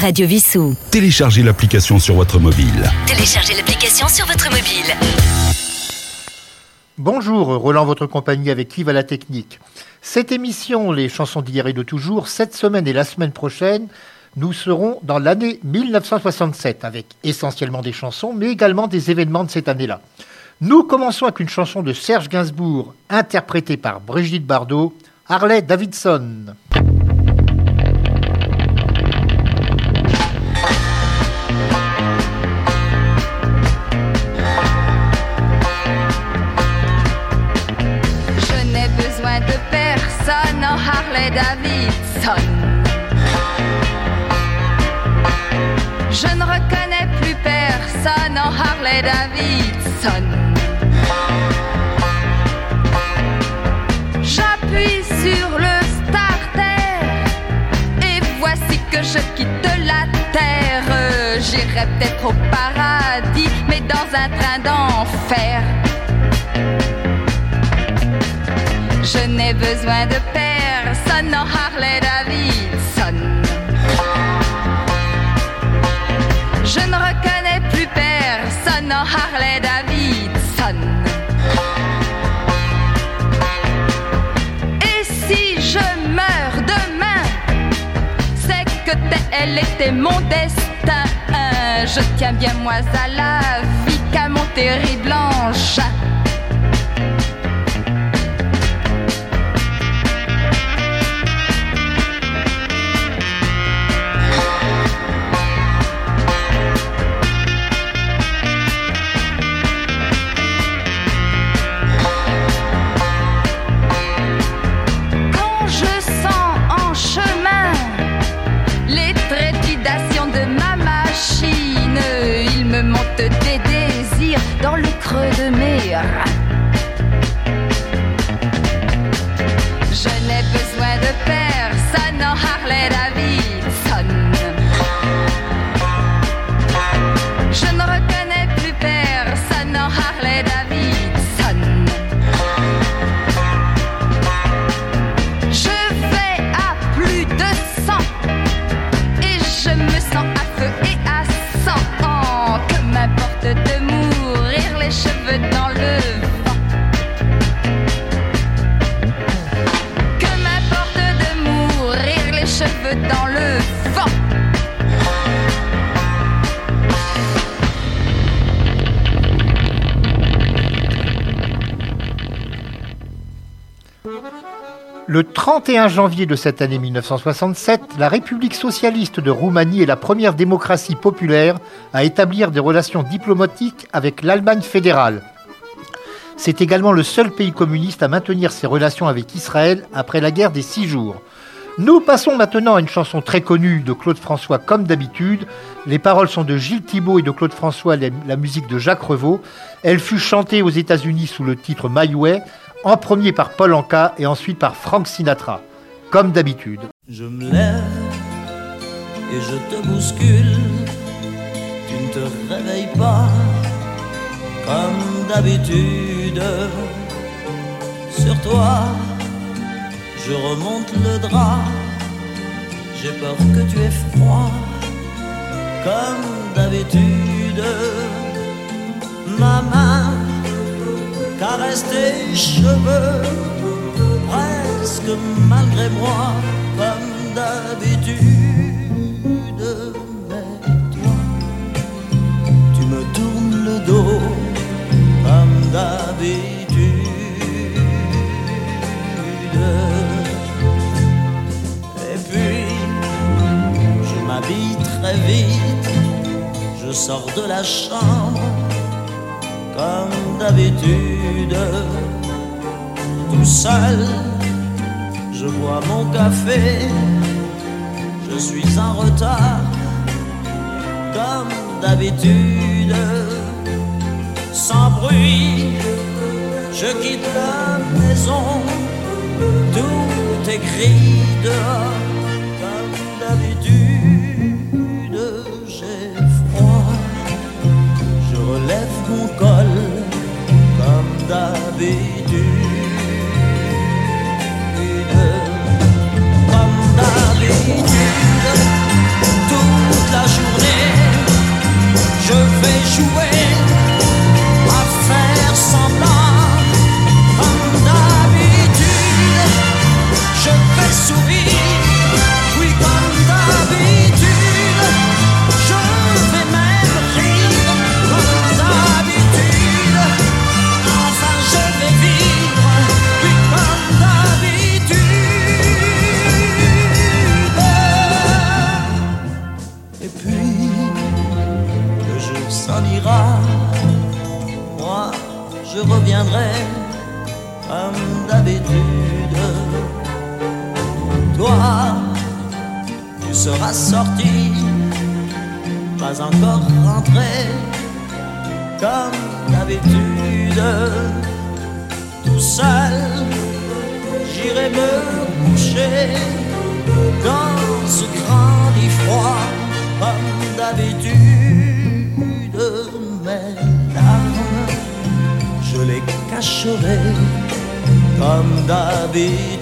Radio Vissou. Téléchargez l'application sur votre mobile. Téléchargez l'application sur votre mobile. Bonjour, Roland, votre compagnie avec Yves à la technique. Cette émission, les chansons d'hier et de toujours, cette semaine et la semaine prochaine, nous serons dans l'année 1967 avec essentiellement des chansons, mais également des événements de cette année-là. Nous commençons avec une chanson de Serge Gainsbourg, interprétée par Brigitte Bardot, Harley Davidson. Je ne reconnais plus personne en Harley Davidson. J'appuie sur le starter et voici que je quitte la terre. J'irai peut-être au paradis, mais dans un train d'enfer. Je n'ai besoin de personne elle était mon destin. Je tiens bien moi à la vie qu'à mon terrible 21 janvier de cette année 1967, la République socialiste de Roumanie est la première démocratie populaire à établir des relations diplomatiques avec l'Allemagne fédérale. C'est également le seul pays communiste à maintenir ses relations avec Israël après la guerre des six jours. Nous passons maintenant à une chanson très connue de Claude François comme d'habitude. Les paroles sont de Gilles Thibault et de Claude François, la musique de Jacques Revaux. Elle fut chantée aux États-Unis sous le titre My en premier par Paul Anka et ensuite par Frank Sinatra. Comme d'habitude. Je me lève et je te bouscule. Tu ne te réveilles pas comme d'habitude. Sur toi, je remonte le drap. J'ai peur que tu aies froid comme d'habitude. Ma main caresse tes cheveux presque malgré moi, comme d'habitude. Mais toi, tu me tournes le dos, comme d'habitude. Et puis, je m'habille très vite, je sors de la chambre, comme d'habitude tout seul. Je bois mon café, je suis en retard, comme d'habitude. Sans bruit, je quitte la maison, tout est gris dehors, d'habitude, comme d'habitude, toute la journée, je vais jouer. Comme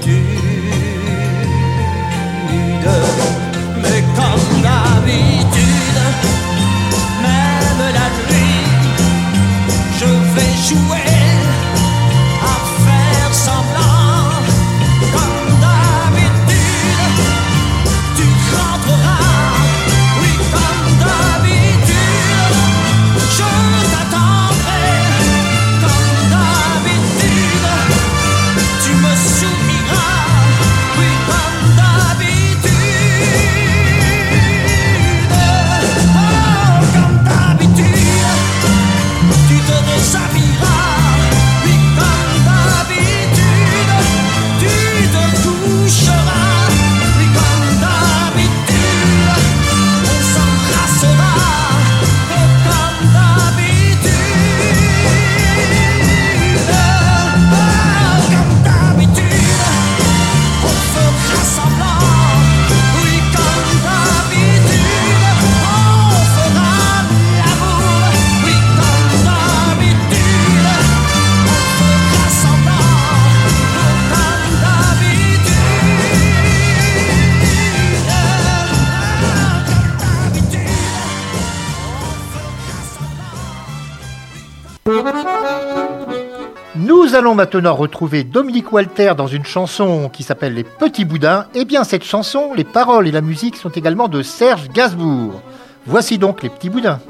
allons maintenant retrouver Dominique Walter dans une chanson qui s'appelle Les Petits Boudins. Eh bien, cette chanson, les paroles et la musique sont également de Serge Gainsbourg. Voici donc Les Petits Boudins.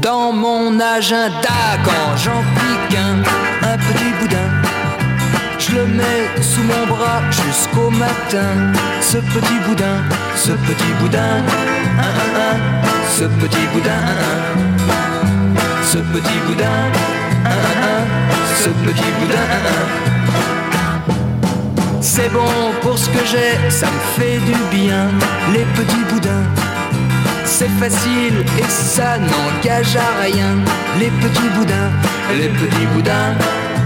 Dans mon agenda, quand j'en pique un, un petit boudin, je le mets sous mon bras jusqu'au matin. Ce petit boudin, ce petit boudin, un, un, un, ce petit boudin, ce petit boudin, ce petit boudin. C'est bon pour ce que j'ai, ça me fait du bien, les petits boudins. C'est facile et ça n'engage à rien. Les petits boudins, les petits boudins,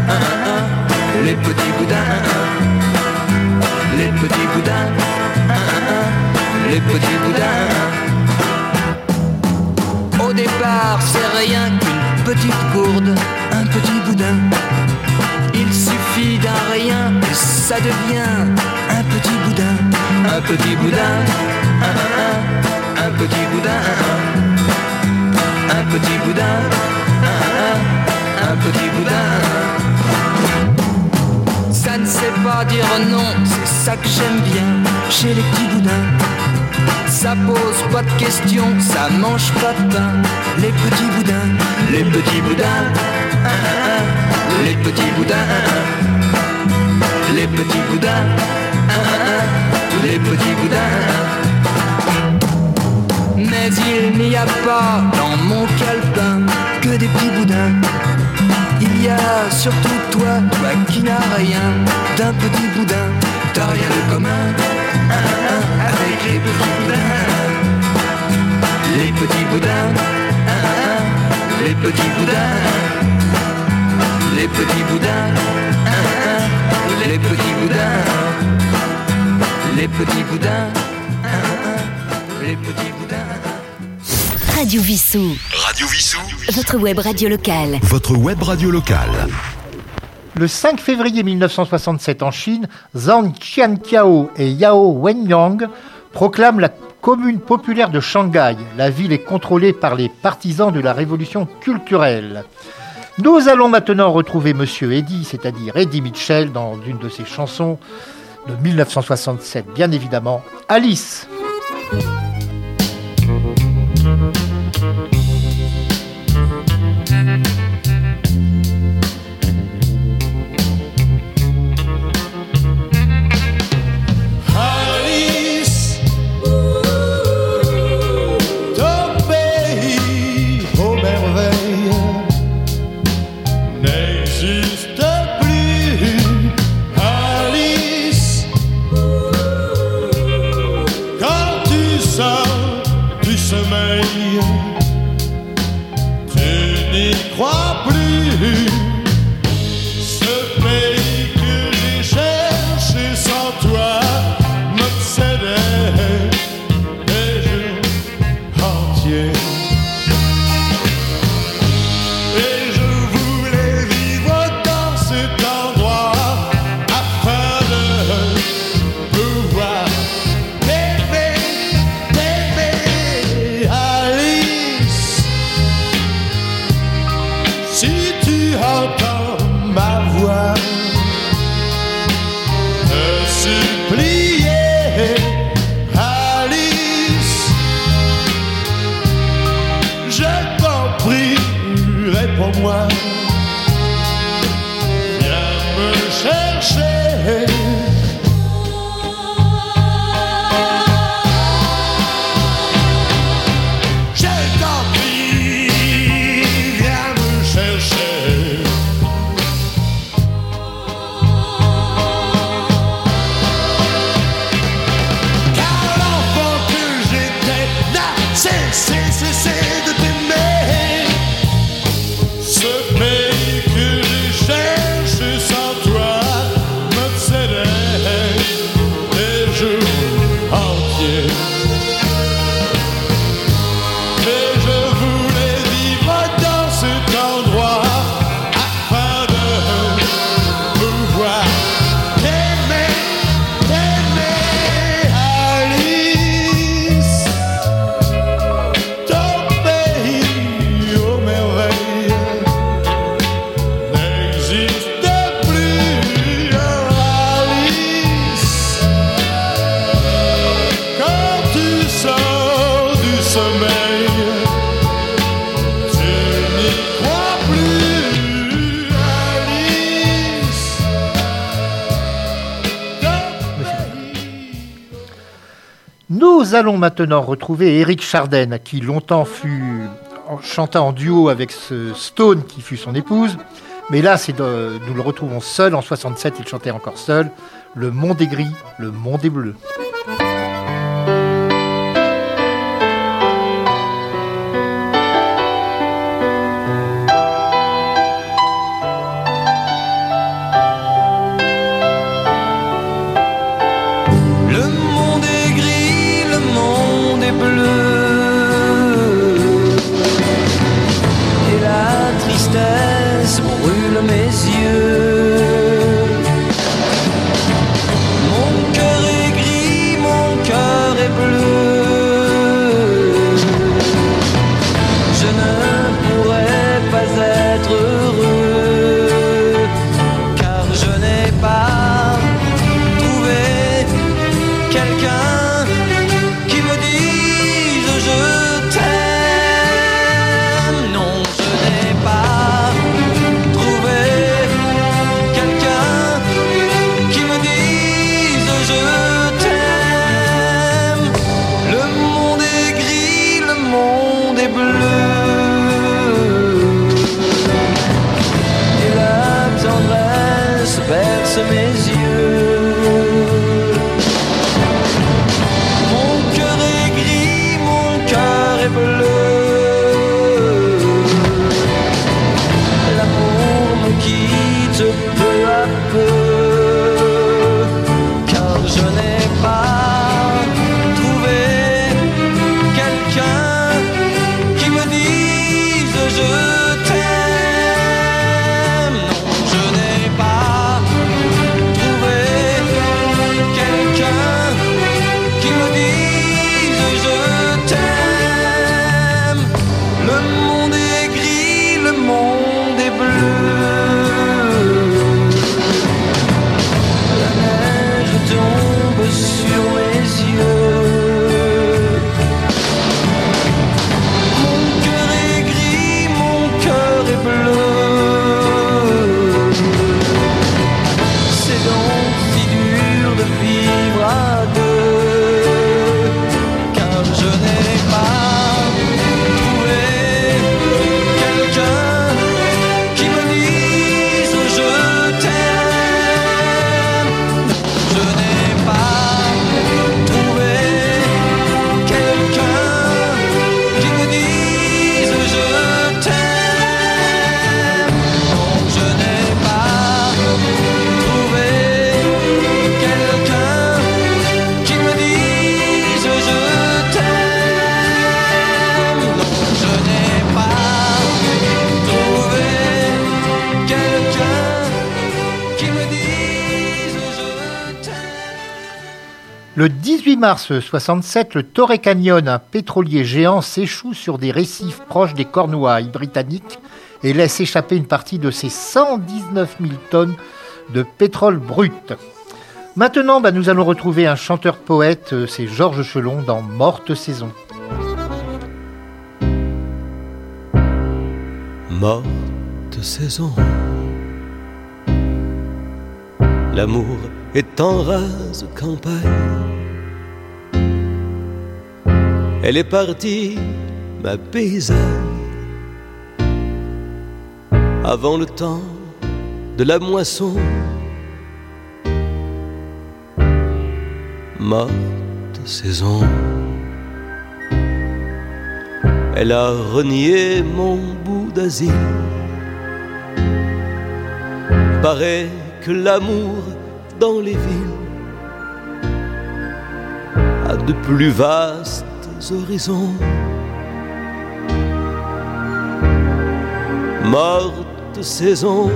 un, les petits boudins, les petits boudins, les petits boudins. Au départ, c'est rien qu'une petite gourde, un petit boudin. Il suffit d'un rien et ça devient un petit boudin, un petit boudin, un, un, petit boudin, un, un, petit boudin, un, un petit boudin. Sait pas dire non, c'est ça que j'aime bien chez les petits boudins. Ça pose pas de questions, ça mange pas de pain. Les petits boudins, les petits boudins, les petits boudins, les petits boudins, les petits boudins. Mais il n'y a pas dans mon calepin que des petits boudins. Surtout toi, toi qui n'as rien d'un petit boudin. T'as rien de commun un, un, un, avec les petits boudins. Les petits boudins, les petits boudins. Les petits boudins, un, un, un, les petits boudins. Les petits boudins, les petits boudins. Radio Vissou, Radio Vissou, votre web radio locale. votre web radio locale. Le 5 février 1967 en Chine, Zhang Qianqiao et Yao Wenyang proclament la commune populaire de Shanghai. La ville est contrôlée par les partisans de la révolution culturelle. Nous allons maintenant retrouver Monsieur Eddie, c'est-à-dire Eddie Mitchell, dans une de ses chansons de 1967, bien évidemment, Alice. Alice, allons maintenant retrouver Eric Charden, qui longtemps fut chanta en duo avec ce Stone qui fut son épouse. Mais là, euh, nous le retrouvons seul. En 67, il chantait encore seul. Le monde est gris, le monde est bleu. Mars 67, le Torrey Canyon, un pétrolier géant, s'échoue sur des récifs proches des Cornouailles britanniques et laisse échapper une partie de ses 119 000 tonnes de pétrole brut. Maintenant, bah, nous allons retrouver un chanteur-poète, euh, c'est Georges Chelon dans Morte Saison. morte saison. L'amour est en rase campagne. Elle est partie, ma paysanne, avant le temps de la moisson. Morte saison. Elle a renié mon bout d'asile. Paraît que l'amour dans les villes a de plus vastes horizons. Morte saison.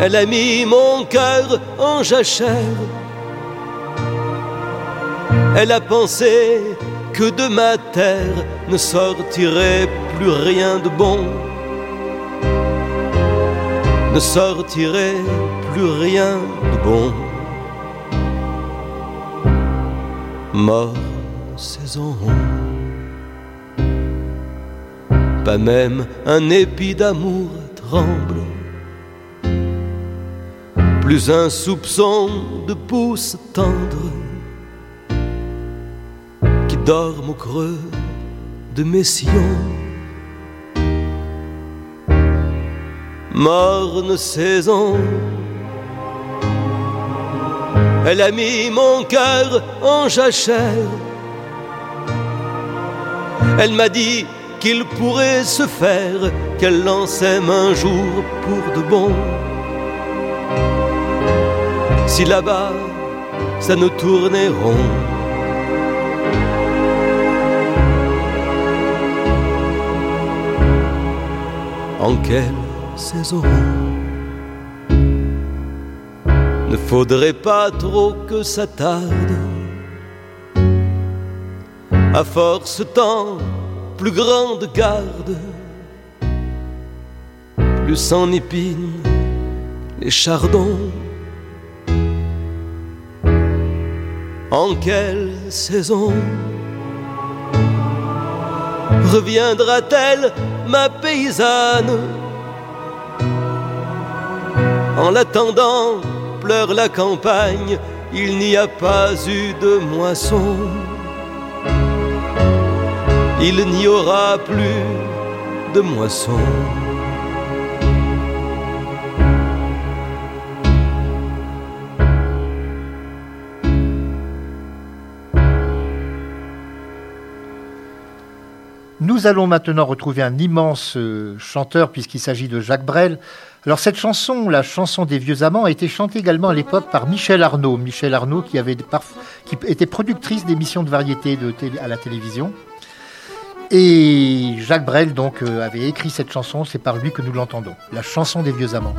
Elle a mis mon cœur en jachère. Elle a pensé que de ma terre ne sortirait plus rien de bon, ne sortirait plus rien de bon. Mort saison, pas même un épi d'amour tremble, plus un soupçon de pouce tendre dorment au creux de mes sillons. Morne saison, elle a mis mon cœur en jachère. Elle m'a dit qu'il pourrait se faire qu'elle en sème un jour pour de bon. Si là-bas ça nous tournait rond. en quelle saison? Ne faudrait pas trop que ça tarde. À force tant, plus grande garde, plus en épine les chardons. En quelle saison reviendra-t-elle ma paysanne? En l'attendant, pleure la campagne, il n'y a pas eu de moisson. Il n'y aura plus de moisson. Nous allons maintenant retrouver un immense euh, chanteur puisqu'il s'agit de Jacques Brel. Alors cette chanson, la chanson des vieux amants, a été chantée également à l'époque par Michel Arnaud. Michel Arnaud qui, avait était productrice d'émissions de variété à la télévision. Et Jacques Brel donc euh, avait écrit cette chanson, c'est par lui que nous l'entendons. La chanson des vieux amants.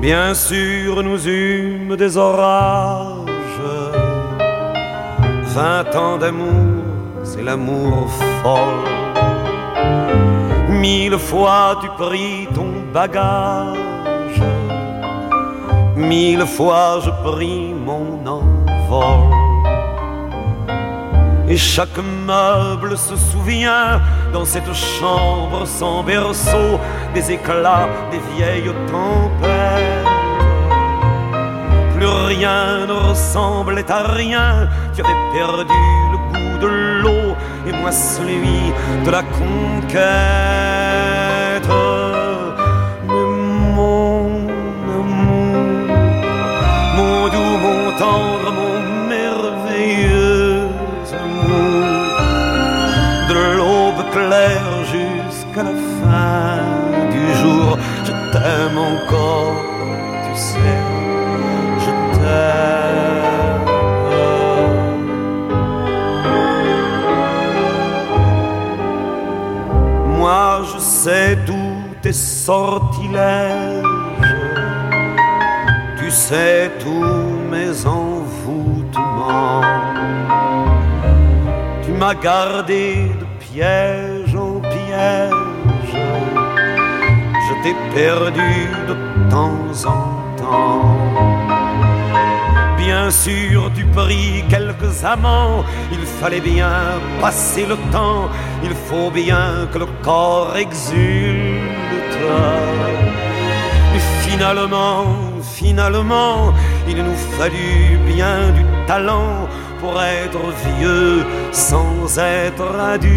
Bien sûr, nous eûmes des orages. Vingt ans d'amour, c'est l'amour folle. Mille fois tu pris ton bagage. Mille fois je pris mon envol. Et chaque meuble se souvient dans cette chambre sans berceau des éclats des vieilles tempêtes. Plus rien ne ressemblait à rien, tu avais perdu le goût de l'eau et moi celui de la conquête. encore, tu sais, je t'aime. Moi, je sais d'où tes sortilèges, tu sais tous mes envoûtements. Tu m'as gardé de piège en piège t'ai perdu de temps en temps. Bien sûr, tu pris quelques amants, il fallait bien passer le temps, il faut bien que le corps exulte. Et finalement, finalement, il nous fallut bien du talent pour être vieux sans être adulte.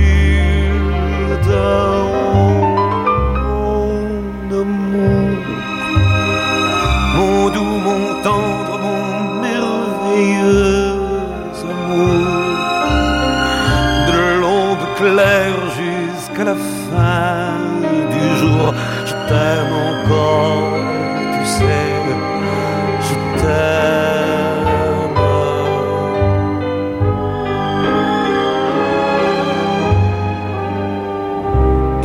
Doux, mon tendre, mon merveilleux amour. De l'aube claire jusqu'à la fin du jour, je t'aime encore, tu sais, je t'aime.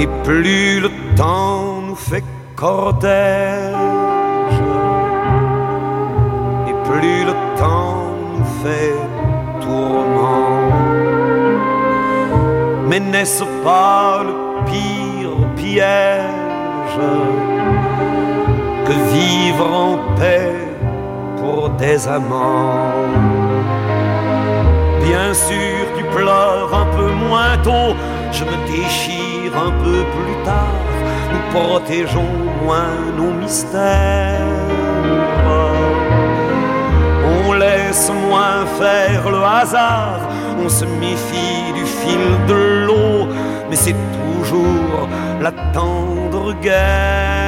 Et plus le temps nous fait cortège, Mais n'est-ce pas le pire piège que vivre en paix pour des amants? Bien sûr, tu pleures un peu moins tôt, je me déchire un peu plus tard, nous protégeons moins nos mystères. On laisse moins faire le hasard, on se méfie du fil de l'eau, mais c'est toujours la tendre guerre.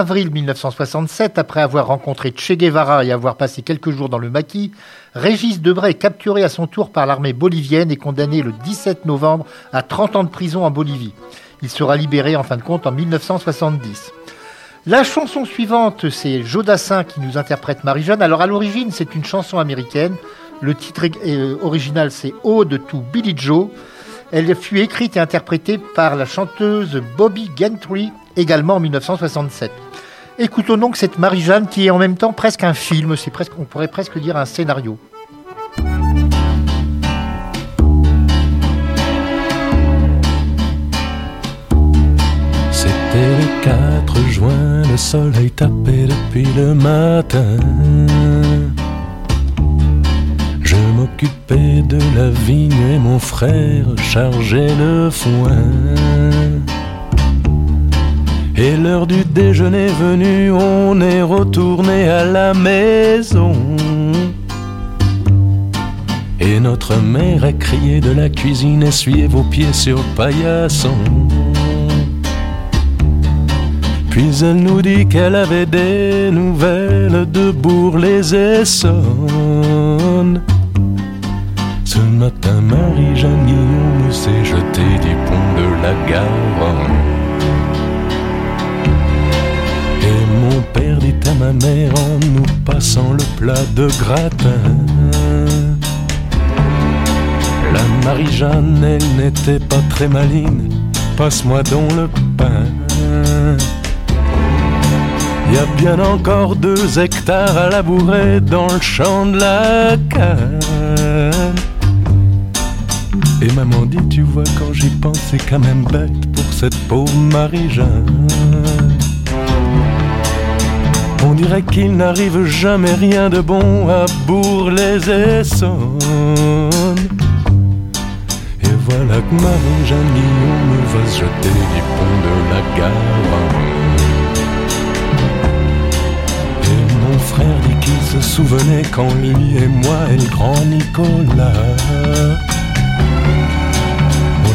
Avril 1967, après avoir rencontré Che Guevara et avoir passé quelques jours dans le maquis, Régis Debray est capturé à son tour par l'armée bolivienne et condamné le 17 novembre à 30 ans de prison en Bolivie. Il sera libéré en fin de compte en 1970. La chanson suivante, c'est Jodassin qui nous interprète Marie-Jeanne. Alors à l'origine, c'est une chanson américaine. Le titre euh, original, c'est Ode to Billy Joe. Elle fut écrite et interprétée par la chanteuse Bobby Gentry, également en 1967. Écoutons donc cette Marie-Jeanne qui est en même temps presque un film, c'est presque, on pourrait presque dire un scénario. C'était le 4 juin, le soleil tapait depuis le matin. Je m'occupais de la vigne et mon frère chargeait le foin. Et l'heure du déjeuner venue, on est retourné à la maison. Et notre mère a crié de la cuisine, essuyez vos pieds sur le paillasson. Puis elle nous dit qu'elle avait des nouvelles de Bourg-les-Essonnes. Ce matin, Marie-Jeanne Guillaume s'est jetée du pont de la Garonne. À ma mère en nous passant le plat de gratin. La Marie-Jeanne, elle n'était pas très maline, passe-moi donc le pain. Y a bien encore deux hectares à labourer dans le champ de la canne. Et maman dit, tu vois, quand j'y pense, c'est quand même bête pour cette pauvre Marie-Jeanne. On dirait qu'il n'arrive jamais rien de bon à Bourg-les-Essonnes. Et voilà que Marie-Jeanne Guillaume va se jeter du pont de la Garonne. Et mon frère dit qu'il se souvenait quand lui et moi et le grand Nicolas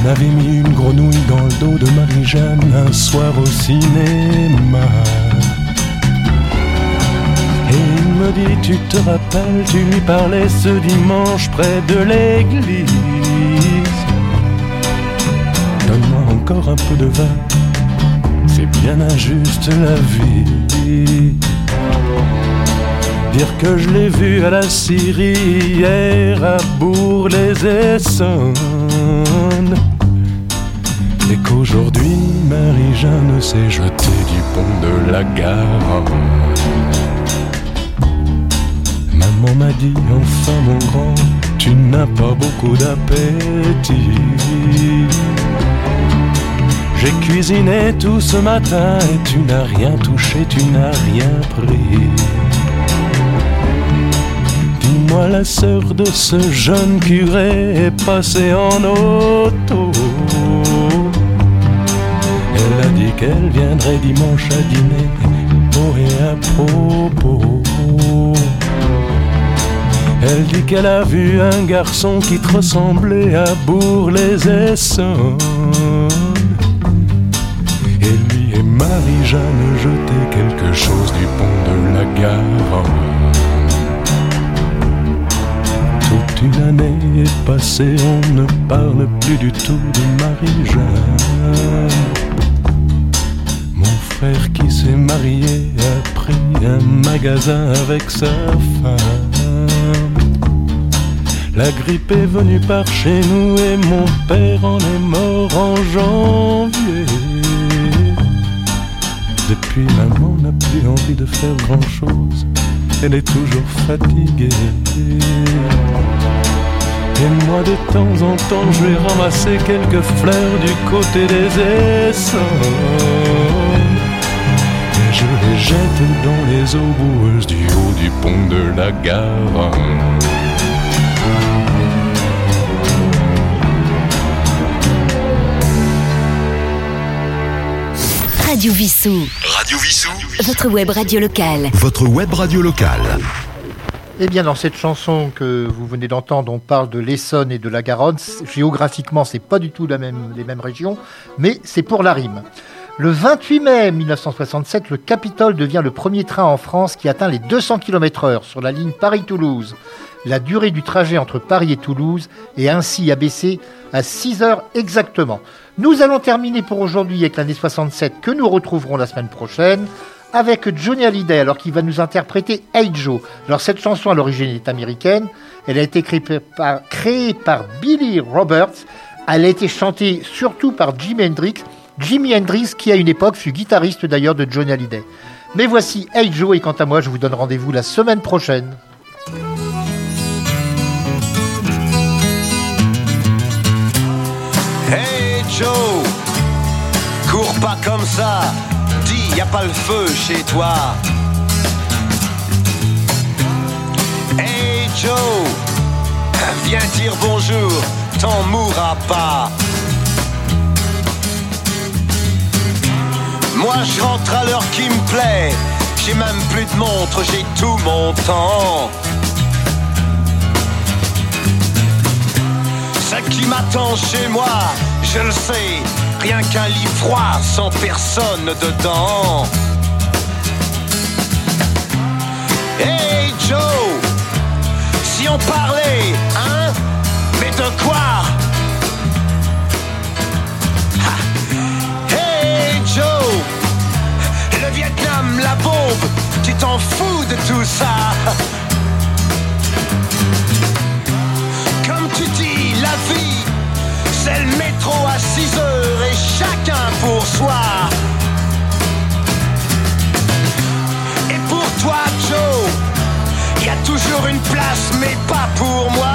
on avait mis une grenouille dans le dos de Marie-Jeanne un soir au cinéma. Tu te rappelles, tu lui parlais ce dimanche près de l'église. Donne-moi encore un peu de vin, c'est bien injuste la vie. Dire que je l'ai vu à la Syrie hier à Bourg-les-Essonnes. Et qu'aujourd'hui, Marie-Jeanne s'est jetée du pont de la Garonne. Maman m'a dit, enfin mon grand, tu n'as pas beaucoup d'appétit. J'ai cuisiné tout ce matin et tu n'as rien touché, tu n'as rien pris. Dis-moi, la sœur de ce jeune curé est passée en auto. Elle a dit qu'elle viendrait dimanche à dîner, pour et à propos. Elle dit qu'elle a vu un garçon qui te ressemblait à Bourg-les-Essonnes. Et lui et Marie-Jeanne jetaient quelque chose du pont de la Garonne. Toute une année est passée, on ne parle plus du tout de Marie-Jeanne. Mon frère qui s'est marié a pris un magasin avec sa femme. La grippe est venue par chez nous et mon père en est mort en janvier. Depuis maman n'a plus envie de faire grand chose, elle est toujours fatiguée. Et moi de temps en temps je vais ramasser quelques fleurs du côté des Essonnes. Et je les jette dans les eaux boueuses du haut du pont de la Garonne. Radio Vissou. Radio Vissou. Votre web radio locale. Votre web radio locale. Eh bien, dans cette chanson que vous venez d'entendre, on parle de l'Essonne et de la Garonne. Géographiquement, c'est pas du tout la même, les mêmes régions, mais c'est pour la rime. Le 28 mai 1967, le Capitole devient le premier train en France qui atteint les 200 km/h sur la ligne Paris-Toulouse. La durée du trajet entre Paris et Toulouse est ainsi abaissée à 6 heures exactement. Nous allons terminer pour aujourd'hui avec l'année 67 que nous retrouverons la semaine prochaine avec Johnny Hallyday, alors qu'il va nous interpréter Hey Joe. Alors cette chanson à l'origine est américaine, elle a été créée par, créée par Billy Roberts, elle a été chantée surtout par Jimi Hendrix, Jimi Hendrix qui à une époque fut guitariste d'ailleurs de Johnny Hallyday. Mais voici Hey Joe et quant à moi je vous donne rendez-vous la semaine prochaine. Joe, cours pas comme ça, dis y a pas le feu chez toi. Hey Joe, viens dire bonjour, t'en mourras pas. Moi je rentre à l'heure qui me plaît, j'ai même plus de montre, j'ai tout mon temps. Ce qui m'attend chez moi, je le sais, rien qu'un lit froid sans personne dedans. Hey Joe, si on parlait, hein, mais de quoi? Hey Joe, le Vietnam, la bombe, tu t'en fous de tout ça? Comme tu dis, la vie, c'est le métro à 6 heures et chacun pour soi. Et pour toi, Joe, y a toujours une place, mais pas pour moi.